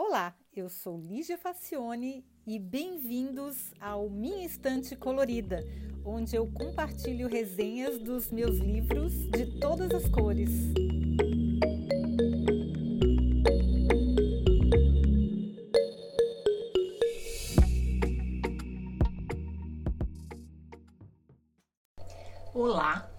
Olá, eu sou Lígia Facione e bem-vindos ao Minha Estante Colorida, onde eu compartilho resenhas dos meus livros de todas as cores. Olá!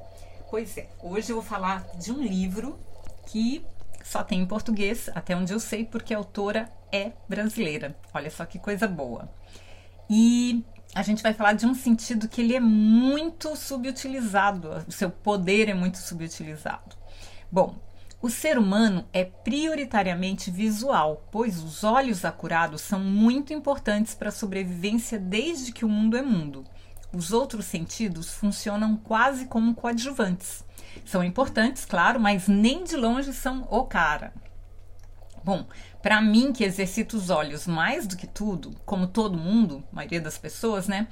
Pois é, hoje eu vou falar de um livro que só tem em português, até onde eu sei, porque a autora é brasileira. Olha só que coisa boa. E a gente vai falar de um sentido que ele é muito subutilizado, o seu poder é muito subutilizado. Bom, o ser humano é prioritariamente visual, pois os olhos acurados são muito importantes para a sobrevivência desde que o mundo é mundo. Os outros sentidos funcionam quase como coadjuvantes. São importantes, claro, mas nem de longe são o cara. Bom, para mim que exercito os olhos mais do que tudo, como todo mundo, maioria das pessoas, né?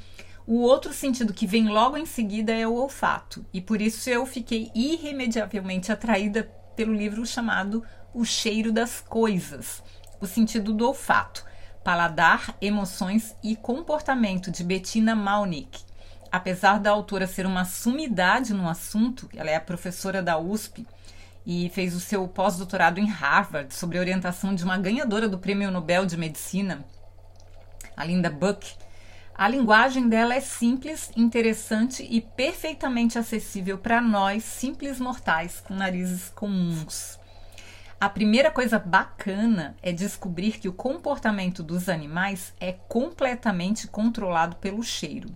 O outro sentido que vem logo em seguida é o olfato, e por isso eu fiquei irremediavelmente atraída pelo livro chamado O Cheiro das Coisas, o sentido do olfato, paladar, emoções e comportamento de Bettina Malnick apesar da autora ser uma sumidade no assunto, ela é professora da USP e fez o seu pós-doutorado em Harvard sobre a orientação de uma ganhadora do Prêmio Nobel de Medicina, a Linda Buck. A linguagem dela é simples, interessante e perfeitamente acessível para nós, simples mortais com narizes comuns. A primeira coisa bacana é descobrir que o comportamento dos animais é completamente controlado pelo cheiro.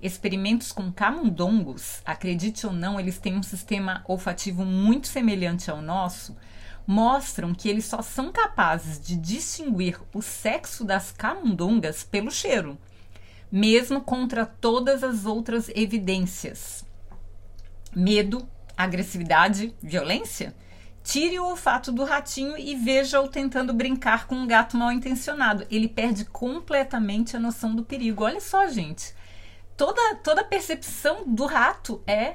Experimentos com camundongos, acredite ou não, eles têm um sistema olfativo muito semelhante ao nosso, mostram que eles só são capazes de distinguir o sexo das camundongas pelo cheiro, mesmo contra todas as outras evidências. Medo, agressividade, violência? Tire o olfato do ratinho e veja-o tentando brincar com um gato mal intencionado. Ele perde completamente a noção do perigo. Olha só, gente toda, toda a percepção do rato é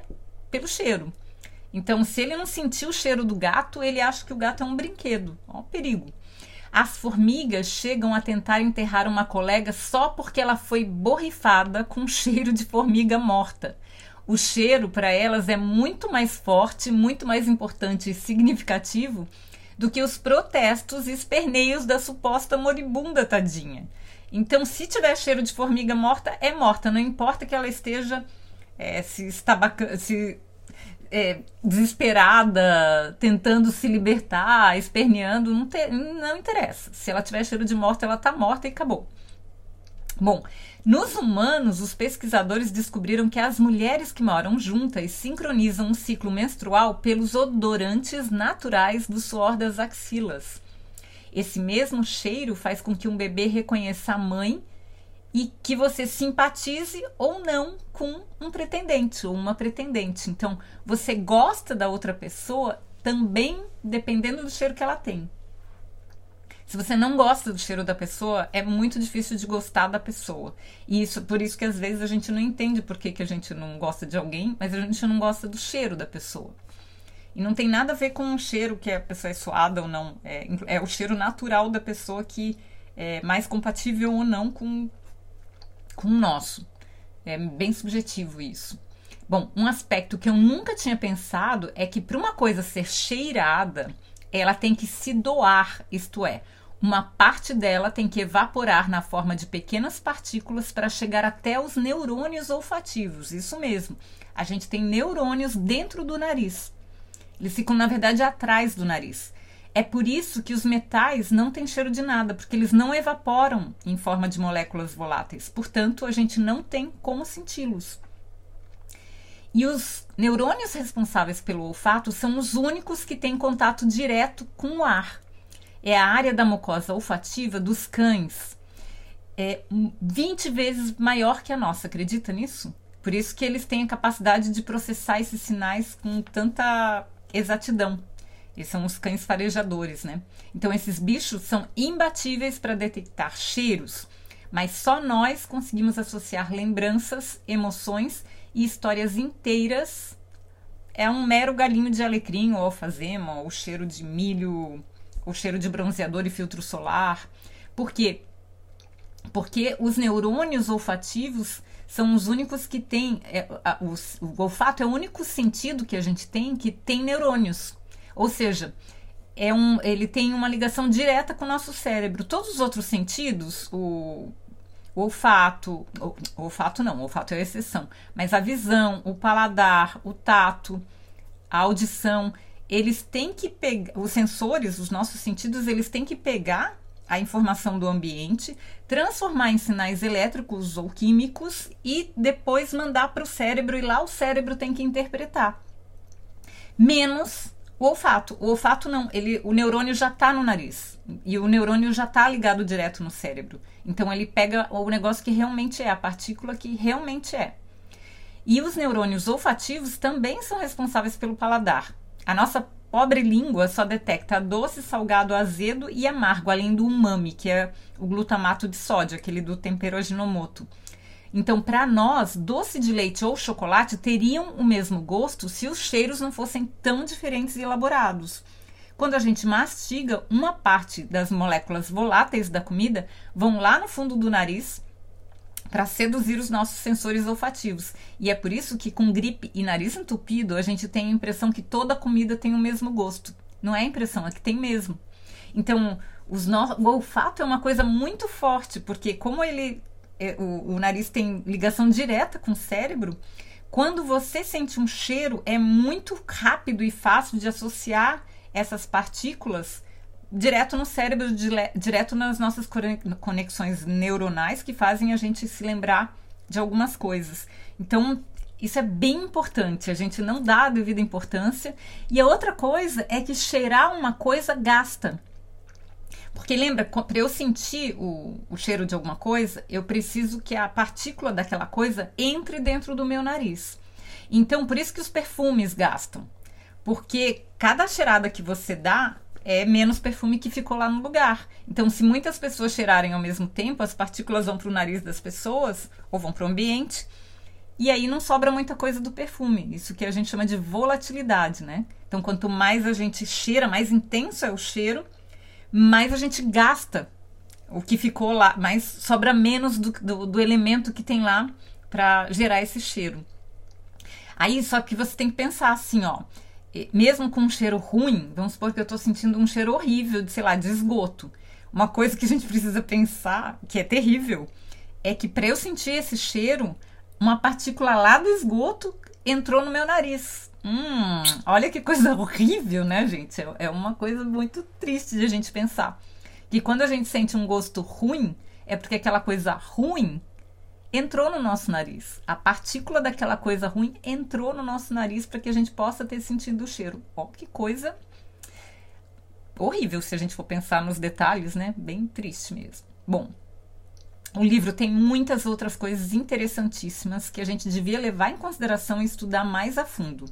pelo cheiro. Então, se ele não sentir o cheiro do gato, ele acha que o gato é um brinquedo. Ó, o perigo. As formigas chegam a tentar enterrar uma colega só porque ela foi borrifada com cheiro de formiga morta. O cheiro para elas é muito mais forte, muito mais importante e significativo do que os protestos e esperneios da suposta moribunda tadinha. Então, se tiver cheiro de formiga morta, é morta. Não importa que ela esteja é, se, estabaca, se é, desesperada, tentando se libertar, esperneando, não, te, não interessa. Se ela tiver cheiro de morta, ela está morta e acabou. Bom, nos humanos, os pesquisadores descobriram que as mulheres que moram juntas sincronizam o ciclo menstrual pelos odorantes naturais do suor das axilas. Esse mesmo cheiro faz com que um bebê reconheça a mãe e que você simpatize ou não com um pretendente ou uma pretendente. Então, você gosta da outra pessoa também dependendo do cheiro que ela tem. Se você não gosta do cheiro da pessoa, é muito difícil de gostar da pessoa. E isso, por isso que às vezes a gente não entende por que, que a gente não gosta de alguém, mas a gente não gosta do cheiro da pessoa. E não tem nada a ver com o cheiro que a pessoa é suada ou não. É, é o cheiro natural da pessoa que é mais compatível ou não com, com o nosso. É bem subjetivo isso. Bom, um aspecto que eu nunca tinha pensado é que para uma coisa ser cheirada, ela tem que se doar, isto é, uma parte dela tem que evaporar na forma de pequenas partículas para chegar até os neurônios olfativos. Isso mesmo. A gente tem neurônios dentro do nariz. Eles ficam, na verdade, atrás do nariz. É por isso que os metais não têm cheiro de nada, porque eles não evaporam em forma de moléculas voláteis. Portanto, a gente não tem como senti-los. E os neurônios responsáveis pelo olfato são os únicos que têm contato direto com o ar. É a área da mucosa olfativa dos cães. É 20 vezes maior que a nossa, acredita nisso? Por isso que eles têm a capacidade de processar esses sinais com tanta exatidão. E são os cães farejadores, né? Então, esses bichos são imbatíveis para detectar cheiros, mas só nós conseguimos associar lembranças, emoções e histórias inteiras. É um mero galinho de alecrim ou alfazema, ou cheiro de milho o cheiro de bronzeador e filtro solar. Por quê? Porque os neurônios olfativos são os únicos que têm. É, os, o olfato é o único sentido que a gente tem que tem neurônios. Ou seja, é um, ele tem uma ligação direta com o nosso cérebro. Todos os outros sentidos, o, o olfato, o, o olfato não, o olfato é a exceção, mas a visão, o paladar, o tato, a audição, eles têm que pegar, os sensores, os nossos sentidos, eles têm que pegar a informação do ambiente, transformar em sinais elétricos ou químicos e depois mandar para o cérebro e lá o cérebro tem que interpretar. Menos o olfato. O olfato não, ele, o neurônio já está no nariz e o neurônio já está ligado direto no cérebro. Então ele pega o negócio que realmente é, a partícula que realmente é. E os neurônios olfativos também são responsáveis pelo paladar. A nossa pobre língua só detecta doce, salgado, azedo e amargo, além do umami, que é o glutamato de sódio, aquele do tempero Ajinomoto. Então, para nós, doce de leite ou chocolate teriam o mesmo gosto se os cheiros não fossem tão diferentes e elaborados. Quando a gente mastiga, uma parte das moléculas voláteis da comida vão lá no fundo do nariz para seduzir os nossos sensores olfativos. E é por isso que com gripe e nariz entupido, a gente tem a impressão que toda comida tem o mesmo gosto. Não é a impressão, é que tem mesmo. Então, no... o olfato é uma coisa muito forte, porque como ele é, o, o nariz tem ligação direta com o cérebro, quando você sente um cheiro, é muito rápido e fácil de associar essas partículas direto no cérebro, direto nas nossas conexões neuronais que fazem a gente se lembrar de algumas coisas. Então, isso é bem importante, a gente não dá a devida importância. E a outra coisa é que cheirar uma coisa gasta. Porque lembra, para eu sentir o, o cheiro de alguma coisa, eu preciso que a partícula daquela coisa entre dentro do meu nariz. Então, por isso que os perfumes gastam. Porque cada cheirada que você dá, é menos perfume que ficou lá no lugar. Então, se muitas pessoas cheirarem ao mesmo tempo, as partículas vão para o nariz das pessoas ou vão para o ambiente. E aí não sobra muita coisa do perfume. Isso que a gente chama de volatilidade, né? Então, quanto mais a gente cheira, mais intenso é o cheiro, mais a gente gasta o que ficou lá, mais sobra menos do, do, do elemento que tem lá para gerar esse cheiro. Aí, só que você tem que pensar assim, ó mesmo com um cheiro ruim, vamos supor que eu estou sentindo um cheiro horrível de, sei lá, de esgoto. Uma coisa que a gente precisa pensar, que é terrível, é que para eu sentir esse cheiro, uma partícula lá do esgoto entrou no meu nariz. Hum, olha que coisa horrível, né, gente? É, é uma coisa muito triste de a gente pensar. Que quando a gente sente um gosto ruim, é porque aquela coisa ruim entrou no nosso nariz. A partícula daquela coisa ruim entrou no nosso nariz para que a gente possa ter sentido o cheiro. Ó, que coisa horrível se a gente for pensar nos detalhes, né? Bem triste mesmo. Bom, o livro tem muitas outras coisas interessantíssimas que a gente devia levar em consideração e estudar mais a fundo.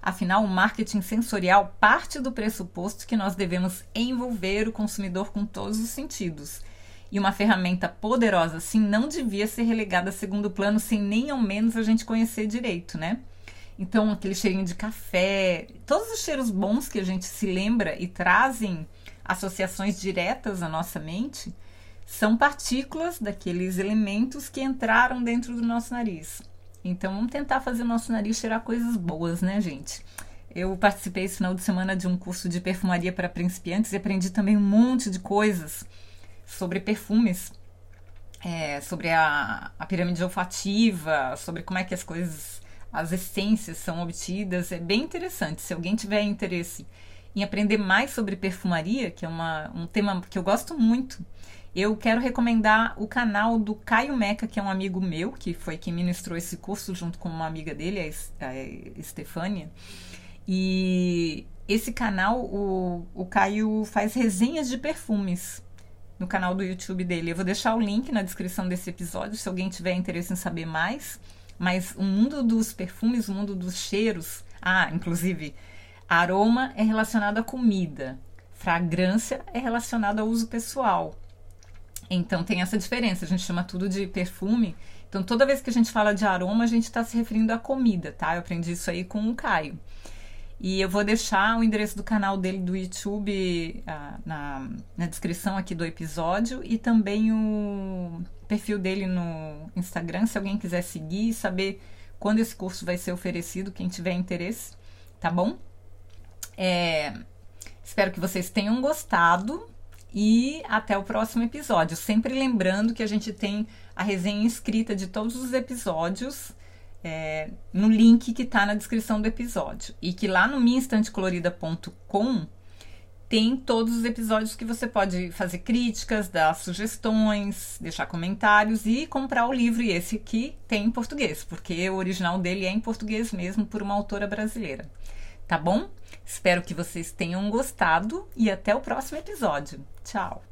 Afinal, o marketing sensorial parte do pressuposto que nós devemos envolver o consumidor com todos os sentidos e uma ferramenta poderosa assim não devia ser relegada a segundo plano sem nem ao menos a gente conhecer direito, né? Então, aquele cheirinho de café, todos os cheiros bons que a gente se lembra e trazem associações diretas à nossa mente, são partículas daqueles elementos que entraram dentro do nosso nariz. Então, vamos tentar fazer o nosso nariz cheirar coisas boas, né, gente? Eu participei esse final de semana de um curso de perfumaria para principiantes e aprendi também um monte de coisas sobre perfumes, é, sobre a, a pirâmide olfativa, sobre como é que as coisas, as essências são obtidas. É bem interessante. Se alguém tiver interesse em aprender mais sobre perfumaria, que é uma, um tema que eu gosto muito, eu quero recomendar o canal do Caio Meca, que é um amigo meu, que foi quem ministrou esse curso junto com uma amiga dele, a, Estefânia. E esse canal, o, o Caio faz resenhas de perfumes no canal do YouTube dele. Eu vou deixar o link na descrição desse episódio se alguém tiver interesse em saber mais. Mas o mundo dos perfumes, o mundo dos cheiros. Ah, inclusive, aroma é relacionado à comida, fragrância é relacionado ao uso pessoal. Então tem essa diferença, a gente chama tudo de perfume. Então toda vez que a gente fala de aroma, a gente está se referindo à comida, tá? Eu aprendi isso aí com o Caio. E eu vou deixar o endereço do canal dele do YouTube ah, na, na descrição aqui do episódio e também o perfil dele no Instagram, se alguém quiser seguir e saber quando esse curso vai ser oferecido, quem tiver interesse, tá bom? É, espero que vocês tenham gostado e até o próximo episódio. Sempre lembrando que a gente tem a resenha escrita de todos os episódios é, no link que está na descrição do episódio. E que lá no minhainstantecolorida.com tem todos os episódios que você pode fazer críticas, dar sugestões, deixar comentários e comprar o livro. E esse aqui tem em português, porque o original dele é em português mesmo, por uma autora brasileira. Tá bom? Espero que vocês tenham gostado e até o próximo episódio. Tchau!